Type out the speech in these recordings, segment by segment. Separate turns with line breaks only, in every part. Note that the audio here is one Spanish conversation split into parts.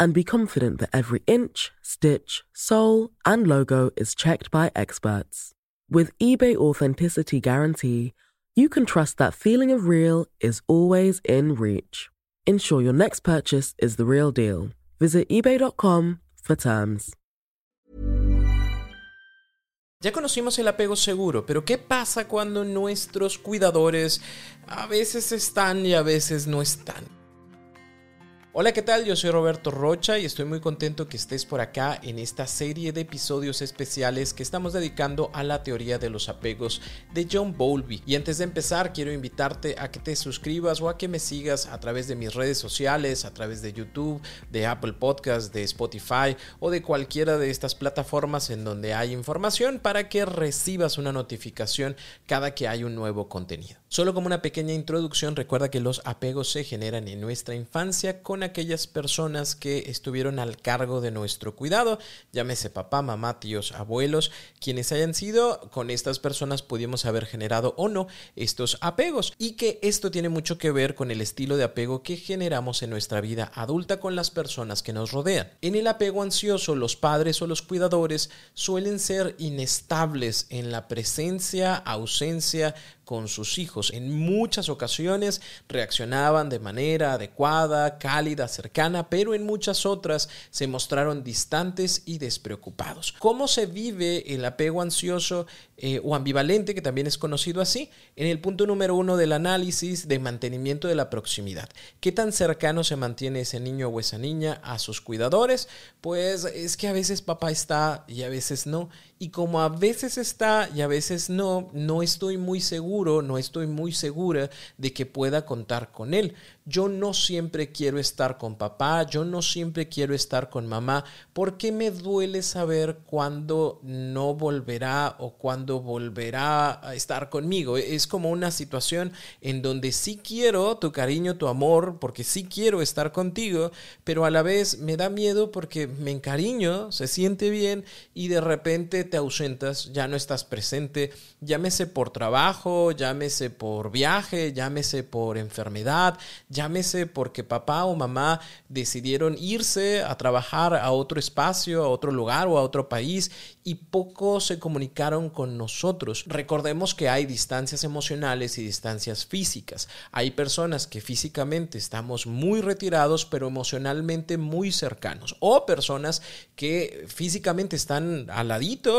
and be confident that every inch, stitch, sole, and logo is checked by experts. With eBay Authenticity Guarantee, you can trust that feeling of real is always in reach. Ensure your next purchase is the real deal. Visit eBay.com for terms.
Ya conocimos el apego seguro, pero ¿qué pasa cuando nuestros cuidadores a veces están y a veces no están? Hola, ¿qué tal? Yo soy Roberto Rocha y estoy muy contento que estés por acá en esta serie de episodios especiales que estamos dedicando a la teoría de los apegos de John Bowlby. Y antes de empezar, quiero invitarte a que te suscribas o a que me sigas a través de mis redes sociales, a través de YouTube, de Apple Podcast, de Spotify o de cualquiera de estas plataformas en donde hay información para que recibas una notificación cada que hay un nuevo contenido. Solo como una pequeña introducción, recuerda que los apegos se generan en nuestra infancia con aquellas personas que estuvieron al cargo de nuestro cuidado, llámese papá, mamá, tíos, abuelos, quienes hayan sido, con estas personas pudimos haber generado o no estos apegos y que esto tiene mucho que ver con el estilo de apego que generamos en nuestra vida adulta con las personas que nos rodean. En el apego ansioso, los padres o los cuidadores suelen ser inestables en la presencia, ausencia, con sus hijos. En muchas ocasiones reaccionaban de manera adecuada, cálida, cercana, pero en muchas otras se mostraron distantes y despreocupados. ¿Cómo se vive el apego ansioso eh, o ambivalente, que también es conocido así? En el punto número uno del análisis de mantenimiento de la proximidad. ¿Qué tan cercano se mantiene ese niño o esa niña a sus cuidadores? Pues es que a veces papá está y a veces no. Y como a veces está y a veces no, no estoy muy seguro, no estoy muy segura de que pueda contar con él. Yo no siempre quiero estar con papá, yo no siempre quiero estar con mamá, porque me duele saber cuándo no volverá o cuándo volverá a estar conmigo. Es como una situación en donde sí quiero tu cariño, tu amor, porque sí quiero estar contigo, pero a la vez me da miedo porque me encariño, se siente bien y de repente te ausentas, ya no estás presente, llámese por trabajo, llámese por viaje, llámese por enfermedad, llámese porque papá o mamá decidieron irse a trabajar a otro espacio, a otro lugar o a otro país y poco se comunicaron con nosotros. Recordemos que hay distancias emocionales y distancias físicas. Hay personas que físicamente estamos muy retirados pero emocionalmente muy cercanos o personas que físicamente están al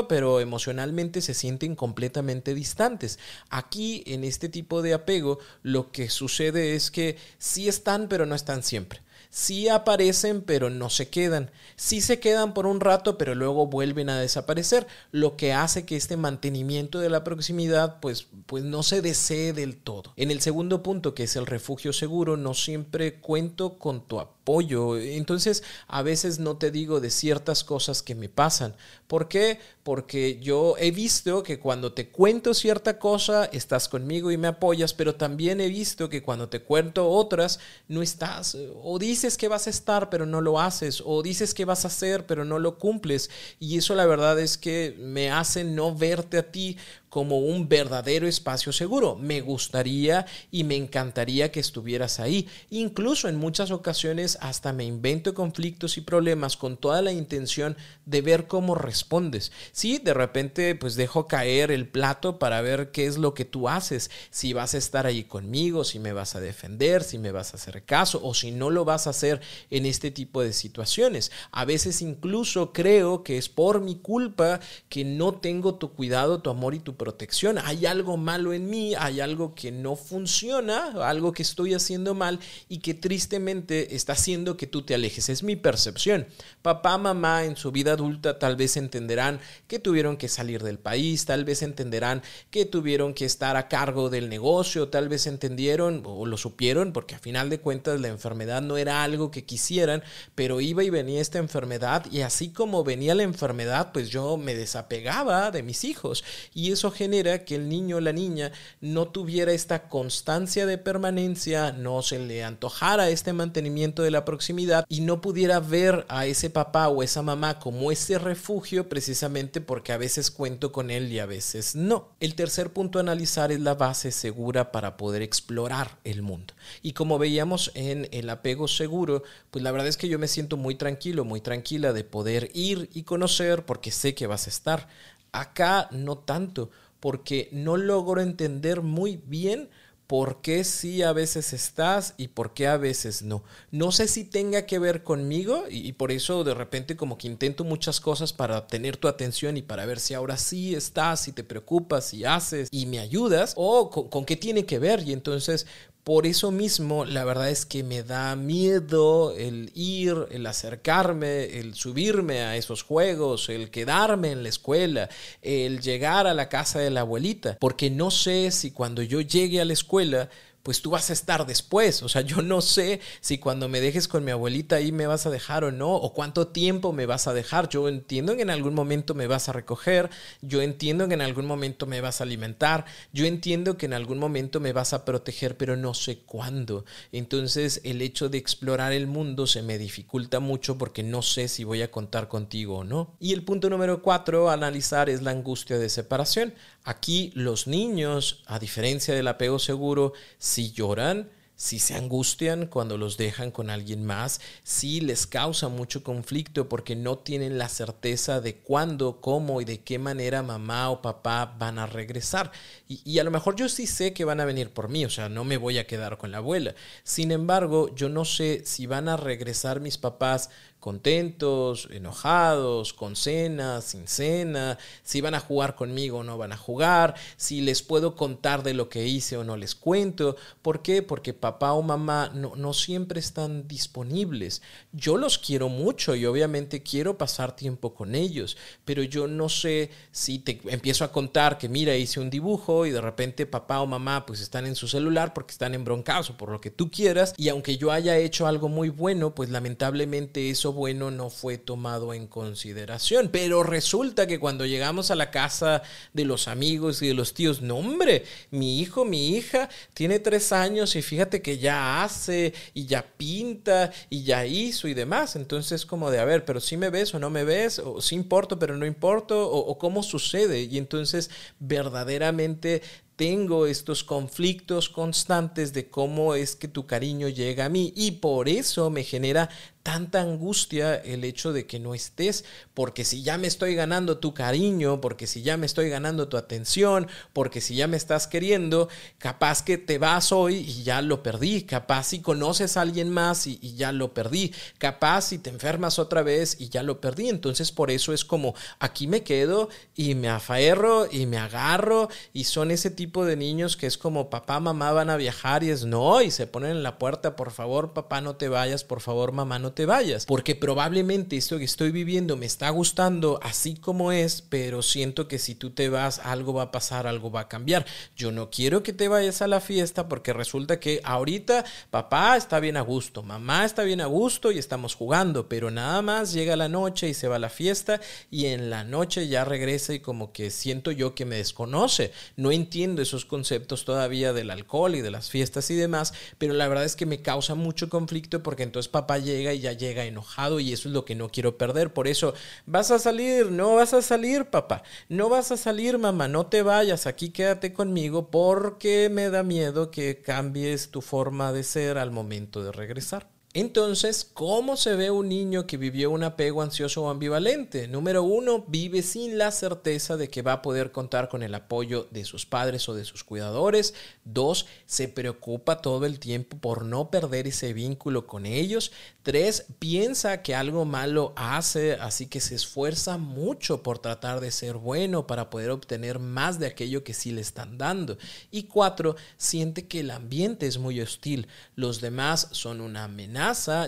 pero emocionalmente se sienten completamente distantes. Aquí en este tipo de apego lo que sucede es que sí están pero no están siempre sí aparecen pero no se quedan, sí se quedan por un rato pero luego vuelven a desaparecer, lo que hace que este mantenimiento de la proximidad pues, pues no se desee del todo. En el segundo punto que es el refugio seguro, no siempre cuento con tu apoyo, entonces a veces no te digo de ciertas cosas que me pasan. ¿Por qué? Porque yo he visto que cuando te cuento cierta cosa estás conmigo y me apoyas, pero también he visto que cuando te cuento otras no estás o dices que vas a estar pero no lo haces o dices que vas a hacer pero no lo cumples y eso la verdad es que me hace no verte a ti como un verdadero espacio seguro. Me gustaría y me encantaría que estuvieras ahí. Incluso en muchas ocasiones hasta me invento conflictos y problemas con toda la intención de ver cómo respondes. Si de repente pues dejo caer el plato para ver qué es lo que tú haces, si vas a estar ahí conmigo, si me vas a defender, si me vas a hacer caso o si no lo vas a hacer en este tipo de situaciones. A veces incluso creo que es por mi culpa que no tengo tu cuidado, tu amor y tu protección. Hay algo malo en mí, hay algo que no funciona, algo que estoy haciendo mal y que tristemente está haciendo que tú te alejes. Es mi percepción. Papá, mamá en su vida adulta tal vez entenderán que tuvieron que salir del país, tal vez entenderán que tuvieron que estar a cargo del negocio, tal vez entendieron o lo supieron, porque a final de cuentas la enfermedad no era algo que quisieran, pero iba y venía esta enfermedad y así como venía la enfermedad, pues yo me desapegaba de mis hijos y eso genera que el niño o la niña no tuviera esta constancia de permanencia, no se le antojara este mantenimiento de la proximidad y no pudiera ver a ese papá o esa mamá como ese refugio precisamente porque a veces cuento con él y a veces no. El tercer punto a analizar es la base segura para poder explorar el mundo. Y como veíamos en el apego seguro, pues la verdad es que yo me siento muy tranquilo, muy tranquila de poder ir y conocer porque sé que vas a estar. Acá no tanto, porque no logro entender muy bien por qué sí a veces estás y por qué a veces no. No sé si tenga que ver conmigo y, por eso de repente como que intento muchas cosas para tener tu atención y para ver si ahora sí estás, y te preocupas, y haces y me ayudas o con, con qué tiene que ver. Y entonces por eso mismo, la verdad es que me da miedo el ir, el acercarme, el subirme a esos juegos, el quedarme en la escuela, el llegar a la casa de la abuelita, porque no sé si cuando yo llegue a la escuela pues tú vas a estar después. O sea, yo no sé si cuando me dejes con mi abuelita ahí me vas a dejar o no, o cuánto tiempo me vas a dejar. Yo entiendo que en algún momento me vas a recoger, yo entiendo que en algún momento me vas a alimentar, yo entiendo que en algún momento me vas a proteger, pero no sé cuándo. Entonces el hecho de explorar el mundo se me dificulta mucho porque no sé si voy a contar contigo o no. Y el punto número cuatro a analizar es la angustia de separación. Aquí los niños, a diferencia del apego seguro, si lloran, si se angustian cuando los dejan con alguien más, si les causa mucho conflicto porque no tienen la certeza de cuándo, cómo y de qué manera mamá o papá van a regresar. Y, a lo mejor yo sí sé que van a venir por mí, o sea, no me voy a quedar con la abuela. Sin embargo, yo no sé si van a regresar mis papás contentos, enojados, con cena, sin cena, si van a jugar conmigo o no van a jugar, si les puedo contar de lo que hice o no les cuento. ¿Por qué? Porque papá o mamá no, no siempre están disponibles. Yo los quiero mucho y obviamente quiero pasar tiempo con ellos, pero yo no sé si te empiezo a contar que mira, hice un dibujo y de repente papá o mamá pues están en su celular porque están embroncados o por lo que tú quieras y aunque yo haya hecho algo muy bueno, pues lamentablemente eso bueno no fue tomado en consideración. Pero resulta que cuando llegamos a la casa de los amigos y de los tíos, no hombre, mi hijo, mi hija tiene tres años y fíjate que ya hace y ya pinta y ya hizo y demás. Entonces como de, a ver, pero si me ves o no me ves, o si importo pero no importo, o cómo sucede. Y entonces verdaderamente tengo estos conflictos constantes de cómo es que tu cariño llega a mí y por eso me genera tanta angustia el hecho de que no estés, porque si ya me estoy ganando tu cariño, porque si ya me estoy ganando tu atención, porque si ya me estás queriendo, capaz que te vas hoy y ya lo perdí, capaz si conoces a alguien más y, ya lo perdí, capaz si te enfermas otra vez y ya lo perdí, entonces por eso es como aquí me quedo y me aferro y me agarro y son ese tipo de niños que es como papá, mamá van a viajar y es no, y se ponen en la puerta, por favor papá no te vayas, por favor mamá no te vayas, porque probablemente esto que estoy viviendo me está gustando así como es, pero siento que si tú te vas, algo va a pasar, algo va a cambiar. Yo no quiero que te vayas a la fiesta porque resulta que ahorita papá está bien a gusto, mamá está bien a gusto y estamos jugando, pero nada más llega la noche y se va a la fiesta y en la noche ya regresa y como que siento yo que me desconoce. No entiendo esos conceptos todavía del alcohol y de las fiestas y demás, pero la verdad es que me causa mucho conflicto porque entonces papá llega y ya llega enojado y eso es lo que no quiero perder. Por eso, vas a salir, no vas a salir, papá, no vas a salir, mamá, no te vayas, aquí quédate conmigo porque me da miedo que cambies tu forma de ser al momento de regresar. Entonces, ¿cómo se ve un niño que vivió un apego ansioso o ambivalente? Número uno, vive sin la certeza de que va a poder contar con el apoyo de sus padres o de sus cuidadores. Dos, se preocupa todo el tiempo por no perder ese vínculo con ellos. Tres, piensa que algo malo hace, así que se esfuerza mucho por tratar de ser bueno para poder obtener más de aquello que sí le están dando. Y cuatro, siente que el ambiente es muy hostil. Los demás son una amenaza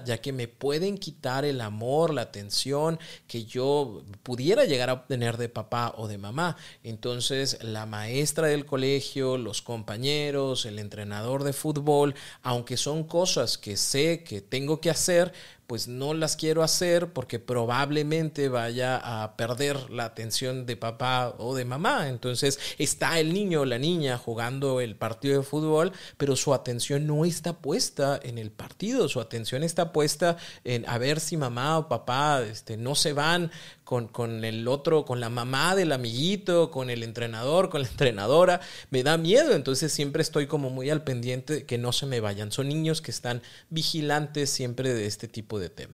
ya que me pueden quitar el amor, la atención que yo pudiera llegar a obtener de papá o de mamá. Entonces, la maestra del colegio, los compañeros, el entrenador de fútbol, aunque son cosas que sé que tengo que hacer, pues no las quiero hacer porque probablemente vaya a perder la atención de papá o de mamá. Entonces está el niño o la niña jugando el partido de fútbol, pero su atención no está puesta en el partido, su atención está puesta en a ver si mamá o papá este, no se van con, con, el otro, con la mamá del amiguito, con el entrenador, con la entrenadora. Me da miedo, entonces siempre estoy como muy al pendiente de que no se me vayan. Son niños que están vigilantes siempre de este tipo de de tema.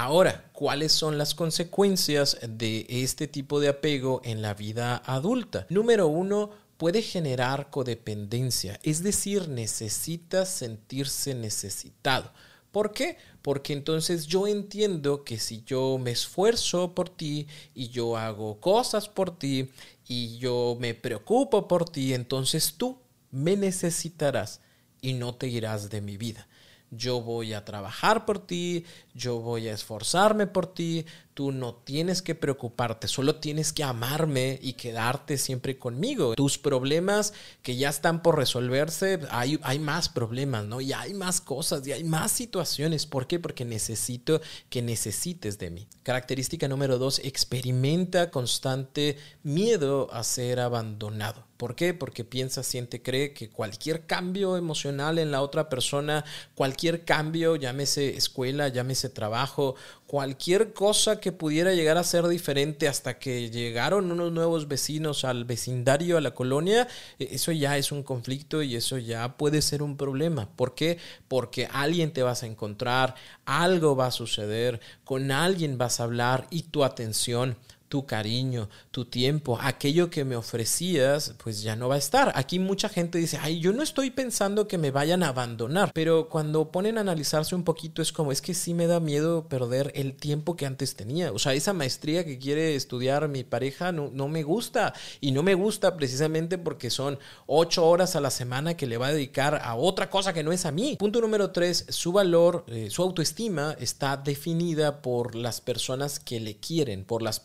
Ahora, ¿cuáles son las consecuencias de este tipo de apego en la vida adulta? Número uno, puede generar codependencia, es decir, necesita sentirse necesitado. ¿Por qué? Porque entonces yo entiendo que si yo me esfuerzo por ti y yo hago cosas por ti y yo me preocupo por ti, entonces tú me necesitarás y no te irás de mi vida yo voy a trabajar por ti, yo voy a esforzarme por ti, tú no tienes que preocuparte, solo tienes que amarme y quedarte siempre conmigo. Tus problemas que ya están por resolverse, hay, hay más problemas, ¿no? Y hay más cosas y hay más situaciones. ¿Por qué? Porque necesito que necesites de mí. Característica número dos, experimenta constante miedo a ser abandonado. ¿Por qué? Porque piensa, siente, cree que cualquier cambio emocional en la otra persona, cualquier cambio, llámese escuela, llámese trabajo, cualquier cosa que pudiera llegar a ser diferente hasta que llegaron unos nuevos vecinos al vecindario, a la colonia, e, eso ya es un conflicto y eso ya puede ser un problema. ¿Por qué? Porque alguien te vas a encontrar, algo va a suceder, con alguien vas a hablar y tu atención tu cariño, tu tiempo, aquello que me ofrecías, pues ya no va a estar. Aquí mucha gente dice, ay, yo no estoy pensando que me vayan a abandonar, pero cuando ponen a analizarse un poquito es como, es que sí me da miedo perder el tiempo que antes tenía. O sea, esa maestría que quiere estudiar mi pareja no, me gusta y no me gusta precisamente porque son ocho horas a la semana que le va a dedicar a otra cosa que no es a mí. Punto número tres, su valor, eh, su autoestima está definida por las personas que le quieren, por las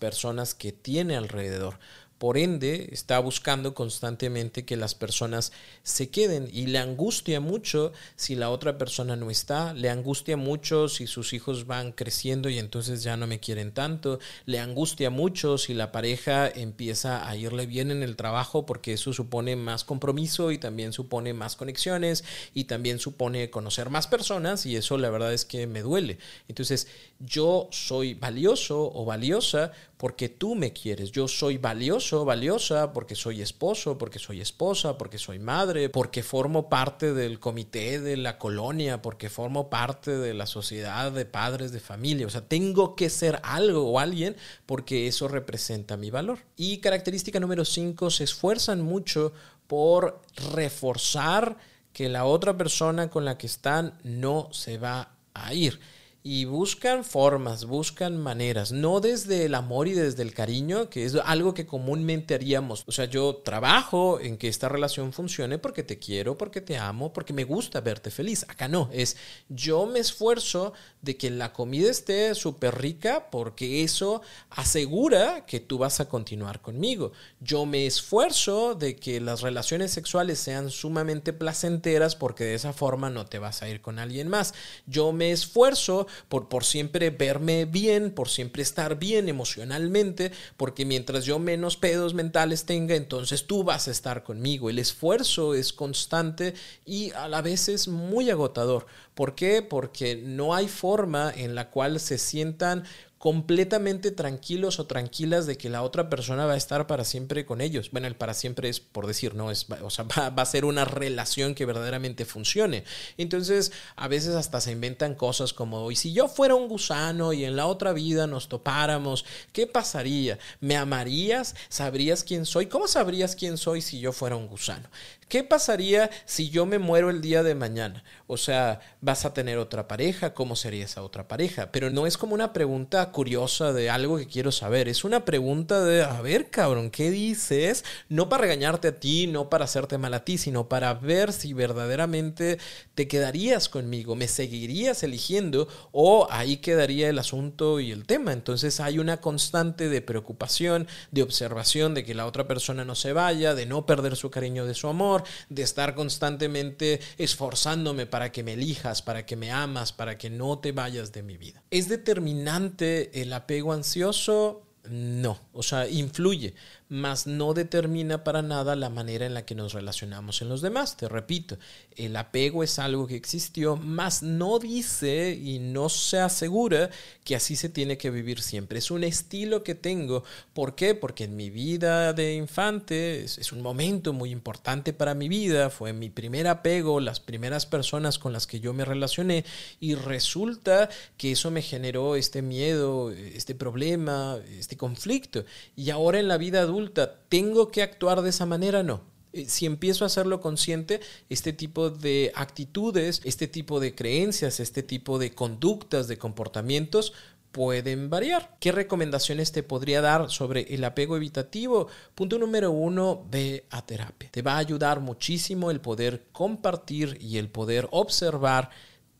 que tiene alrededor. Por ende, está buscando constantemente que las personas se queden y le angustia mucho si la otra persona no está, le angustia mucho si sus hijos van creciendo y entonces ya no me quieren tanto, le angustia mucho si la pareja empieza a irle bien en el trabajo porque eso supone más compromiso y también supone más conexiones y también supone conocer más personas y eso la verdad es que me duele. Entonces, yo soy valioso o valiosa porque tú me quieres, yo soy valioso valiosa, porque soy esposo, porque soy esposa, porque soy madre, porque formo parte del comité de la colonia, porque formo parte de la sociedad de padres de familia. O sea, tengo que ser algo o alguien porque eso representa mi valor. Y característica número cinco, se esfuerzan mucho por reforzar que la otra persona con la que están no se va a ir. Y buscan formas, buscan maneras, no desde el amor y desde el cariño, que es algo que comúnmente haríamos. O sea, yo trabajo en que esta relación funcione porque te quiero, porque te amo, porque me gusta verte feliz. Acá no, es yo me esfuerzo de que la comida esté súper rica porque eso asegura que tú vas a continuar conmigo. Yo me esfuerzo de que las relaciones sexuales sean sumamente placenteras porque de esa forma no te vas a ir con alguien más. Yo me esfuerzo por, por siempre verme bien, por siempre estar bien emocionalmente, porque mientras yo menos pedos mentales tenga, entonces tú vas a estar conmigo. El esfuerzo es constante y a la vez es muy agotador. ¿Por qué? Porque no hay forma en la cual se sientan completamente tranquilos o tranquilas de que la otra persona va a estar para siempre con ellos. Bueno, el para siempre es por decir, no es, o sea, va, a ser una relación que verdaderamente funcione. Entonces, a veces hasta se inventan cosas como, y si yo fuera un gusano y en la otra vida nos topáramos, ¿qué pasaría? ¿Me amarías? ¿Sabrías quién soy? ¿Cómo sabrías quién soy si yo fuera un gusano? ¿Qué pasaría si yo me muero el día de mañana? O sea, ¿vas a tener otra pareja? ¿Cómo sería esa otra pareja? Pero no es como una pregunta curiosa de algo que quiero saber. Es una pregunta de, a ver, cabrón, ¿qué dices? No para regañarte a ti, no para hacerte mal a ti, sino para ver si verdaderamente te quedarías conmigo, me seguirías eligiendo o ahí quedaría el asunto y el tema. Entonces hay una constante de preocupación, de observación de que la otra persona no se vaya, de no perder su cariño, de su amor de estar constantemente esforzándome para que me elijas, para que me amas, para que no te vayas de mi vida. ¿Es determinante el apego ansioso? No, o sea, influye, mas no determina para nada la manera en la que nos relacionamos en los demás. Te repito, el apego es algo que existió, mas no dice y no se asegura que así se tiene que vivir siempre. Es un estilo que tengo. ¿Por qué? Porque en mi vida de infante es, un momento muy importante para mi vida, fue mi primer apego, las primeras personas con las que yo me relacioné y resulta que eso me generó este miedo, este problema, este conflicto. Y ahora en la vida adulta, ¿tengo que actuar de esa manera? No. Eh, si empiezo a hacerlo consciente, este tipo de actitudes, este tipo de creencias, este tipo de conductas, de comportamientos, pueden variar. ¿Qué recomendaciones te podría dar sobre el apego evitativo? Punto número uno, ve a terapia. Te va a ayudar muchísimo el poder compartir y el poder observar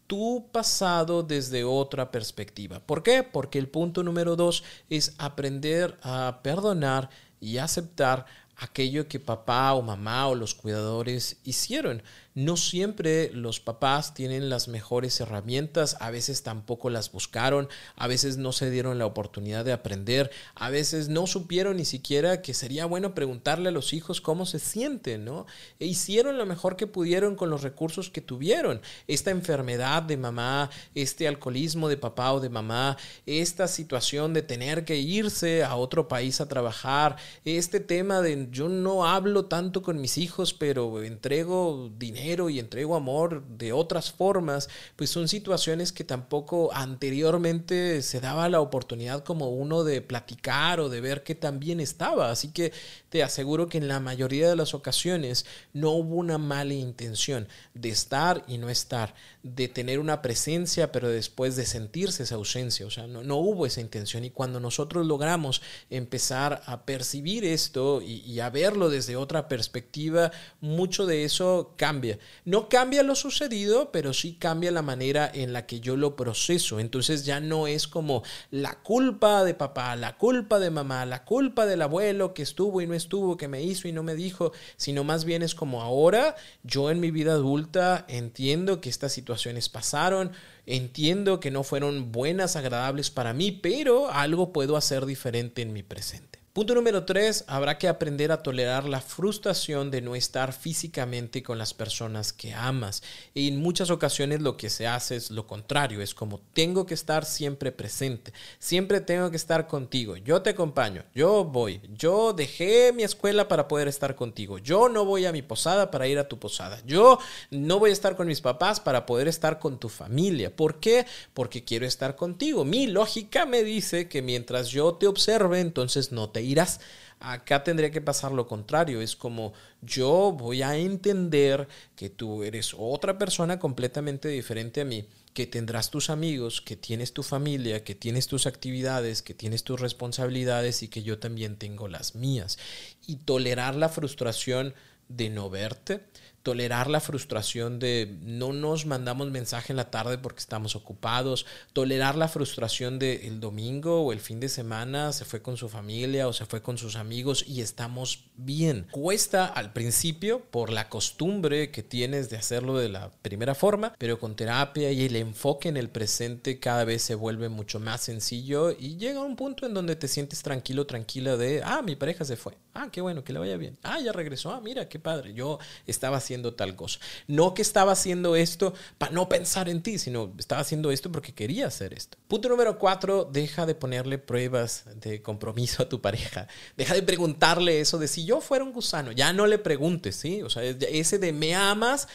tu pasado desde otra perspectiva. ¿Por qué? Porque el punto número dos es aprender a perdonar y aceptar aquello que papá o mamá o los cuidadores hicieron. No siempre los papás tienen las mejores herramientas, a veces tampoco las buscaron, a veces no se dieron la oportunidad de aprender, a veces no supieron ni siquiera que sería bueno preguntarle a los hijos cómo se sienten, ¿no? E hicieron lo mejor que pudieron con los recursos que tuvieron. Esta enfermedad de mamá, este alcoholismo de papá o de mamá, esta situación de tener que irse a otro país a trabajar, este tema de yo no hablo tanto con mis hijos, pero entrego dinero y entrego amor de otras formas, pues son situaciones que tampoco anteriormente se daba la oportunidad como uno de platicar o de ver que también estaba. Así que te aseguro que en la mayoría de las ocasiones no hubo una mala intención de estar y no estar, de tener una presencia, pero después de sentirse esa ausencia. O sea, no, no hubo esa intención. Y cuando nosotros logramos empezar a percibir esto y, y a verlo desde otra perspectiva, mucho de eso cambia no cambia lo sucedido, pero sí cambia la manera en la que yo lo proceso. Entonces ya no es como la culpa de papá, la culpa de mamá, la culpa del abuelo que estuvo y no estuvo, que me hizo y no me dijo, sino más bien es como ahora yo en mi vida adulta entiendo que estas situaciones pasaron, entiendo que no fueron buenas, agradables para mí, pero algo puedo hacer diferente en mi presente. Punto número tres, habrá que aprender a tolerar la frustración de no estar físicamente con las personas que amas. Y en muchas ocasiones lo que se hace es lo contrario, es como tengo que estar siempre presente, siempre tengo que estar contigo, yo te acompaño, yo voy, yo dejé mi escuela para poder estar contigo, yo no voy a mi posada para ir a tu posada, yo no voy a estar con mis papás para poder estar con tu familia. ¿Por qué? Porque quiero estar contigo. Mi lógica me dice que mientras yo te observe, entonces no te irás. Acá tendría que pasar lo contrario, es como yo voy a entender que tú eres otra persona completamente diferente a mí que tendrás tus amigos, que tienes tu familia, que tienes tus actividades, que tienes tus responsabilidades y que yo también tengo las mías. Y tolerar la frustración de no verte, tolerar la frustración de no nos mandamos mensaje en la tarde porque estamos ocupados, tolerar la frustración de el domingo o el fin de semana se fue con su familia o se fue con sus amigos y estamos bien. Cuesta al principio por la costumbre que tienes de hacerlo de la primera forma, pero con terapia y el enfoque en el presente cada vez se vuelve mucho más sencillo y llega un punto en donde te sientes tranquilo, tranquila de, ah, mi pareja se fue, ah, qué bueno, que le vaya bien, ah, ya regresó, ah, mira, qué padre, yo estaba haciendo tal cosa. No que estaba haciendo esto para no pensar en ti, sino estaba haciendo esto porque quería hacer esto. Punto número cuatro, deja de ponerle pruebas de compromiso a tu pareja. Deja de preguntarle eso de si yo fuera un gusano. Ya no le preguntes, ¿sí? O sea, ese de me amas,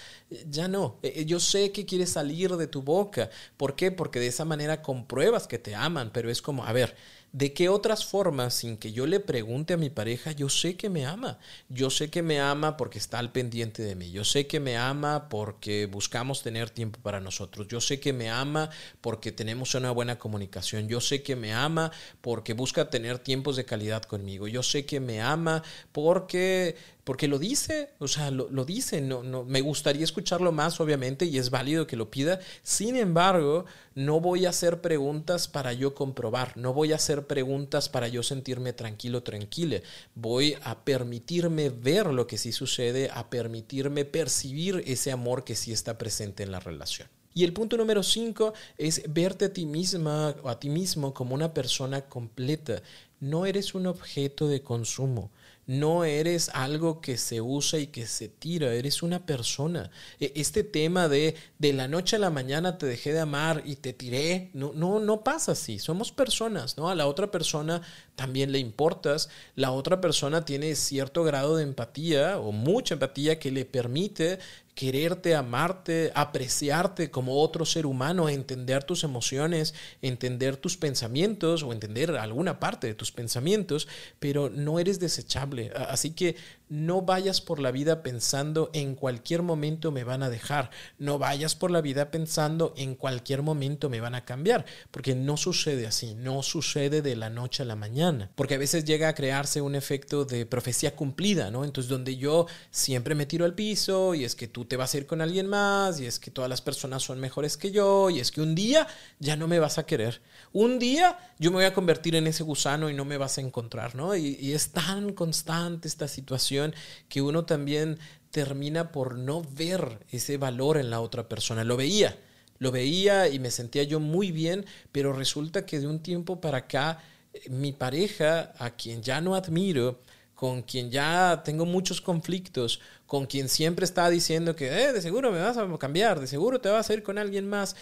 ya no. Eh, eh, yo sé que quieres salir de tu boca. ¿Por qué? Porque de esa manera compruebas que te aman, pero es como, a ver, ¿De qué otras formas, sin que yo le pregunte a mi pareja, yo sé que me ama? Yo sé que me ama porque está al pendiente de mí. Yo sé que me ama porque buscamos tener tiempo para nosotros. Yo sé que me ama porque tenemos una buena comunicación. Yo sé que me ama porque busca tener tiempos de calidad conmigo. Yo sé que me ama porque porque lo dice, o sea, lo, lo, dice, no, no, me gustaría escucharlo más, obviamente, y es válido que lo pida, sin embargo, no voy a hacer preguntas para yo comprobar, no voy a hacer preguntas para yo sentirme tranquilo, tranquila, voy a permitirme ver lo que sí sucede, a permitirme percibir ese amor que sí está presente en la relación. Y el punto número cinco es verte a ti misma o a ti mismo como una persona completa. No eres un objeto de consumo no eres algo que se usa y que se tira, eres una persona. E, este tema de de la noche a la mañana te dejé de amar y te tiré, no, no, no pasa así, somos personas, ¿no? A la otra persona también le importas, la otra persona tiene cierto grado de empatía o mucha empatía que le permite quererte, amarte, apreciarte como otro ser humano, entender tus emociones, entender tus pensamientos o entender alguna parte de tus pensamientos, pero no eres desechable. Así que no vayas por la vida pensando en cualquier momento me van a dejar. No vayas por la vida pensando en cualquier momento me van a cambiar, porque no sucede así, no sucede de la noche a la mañana, porque a veces llega a crearse un efecto de profecía cumplida, ¿no? Entonces donde yo siempre me tiro al piso y es que tú te vas a ir con alguien más y es que todas las personas son mejores que yo y es que un día ya no me vas a querer. Un día yo me voy a convertir en ese gusano y no me vas a encontrar, ¿no? Y, y es tan constante esta situación que uno también termina por no ver ese valor en la otra persona. Lo veía, lo veía y me sentía yo muy bien, pero resulta que de un tiempo para acá eh, mi pareja, a quien ya no admiro, con quien ya tengo muchos conflictos, con quien siempre está diciendo que eh, de seguro me vas a cambiar, de seguro te vas a ir con alguien más,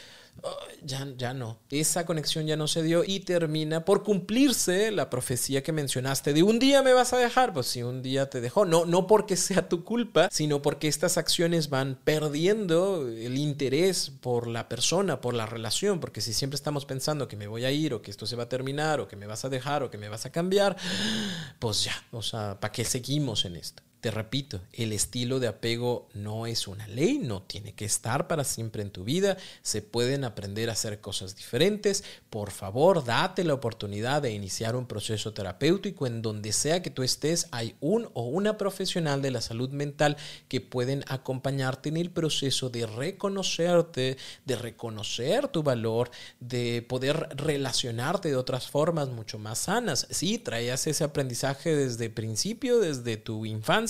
ya, ya no. Esa conexión ya no se dio y termina por cumplirse la profecía que mencionaste de un día me vas a dejar. Pues si un día te dejó, no, no porque sea tu culpa, sino porque estas acciones van perdiendo el interés por la persona, por la relación. Porque si siempre estamos pensando que me voy a ir o que esto se va a terminar o que me vas a dejar o que me vas a cambiar, pues ya, o sea, ¿para qué seguimos en esto? Te repito, el estilo de apego no es una ley, no tiene que estar para siempre en tu vida, se pueden aprender a hacer cosas diferentes. Por favor, date la oportunidad de iniciar un proceso terapéutico en donde sea que tú estés, hay un o una profesional de la salud mental que pueden acompañarte en el proceso de reconocerte, de reconocer tu valor, de poder relacionarte de otras formas mucho más sanas. Sí, traías ese aprendizaje desde principio, desde tu infancia,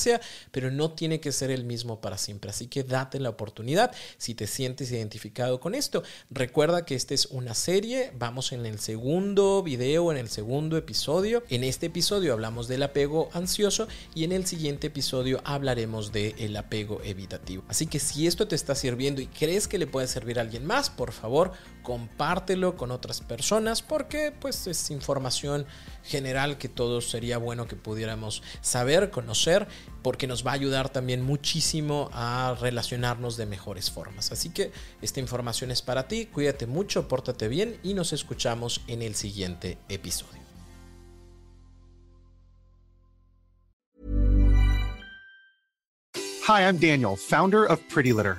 pero no tiene que ser el mismo para siempre. Así que date la oportunidad si te sientes identificado con esto. Recuerda que esta es una serie, vamos en el segundo video, en el segundo episodio. En este episodio hablamos del apego ansioso y en el siguiente episodio hablaremos del apego evitativo. Así que si esto te está sirviendo y crees que le puede servir a alguien más, por favor, compártelo con otras personas porque pues es información general que todos sería bueno que pudiéramos saber, conocer, porque nos va a ayudar también muchísimo a relacionarnos de mejores formas. Así que esta información es para ti, cuídate mucho, pórtate bien y nos escuchamos en el siguiente episodio.
Hi, I'm Daniel, founder of Pretty Litter.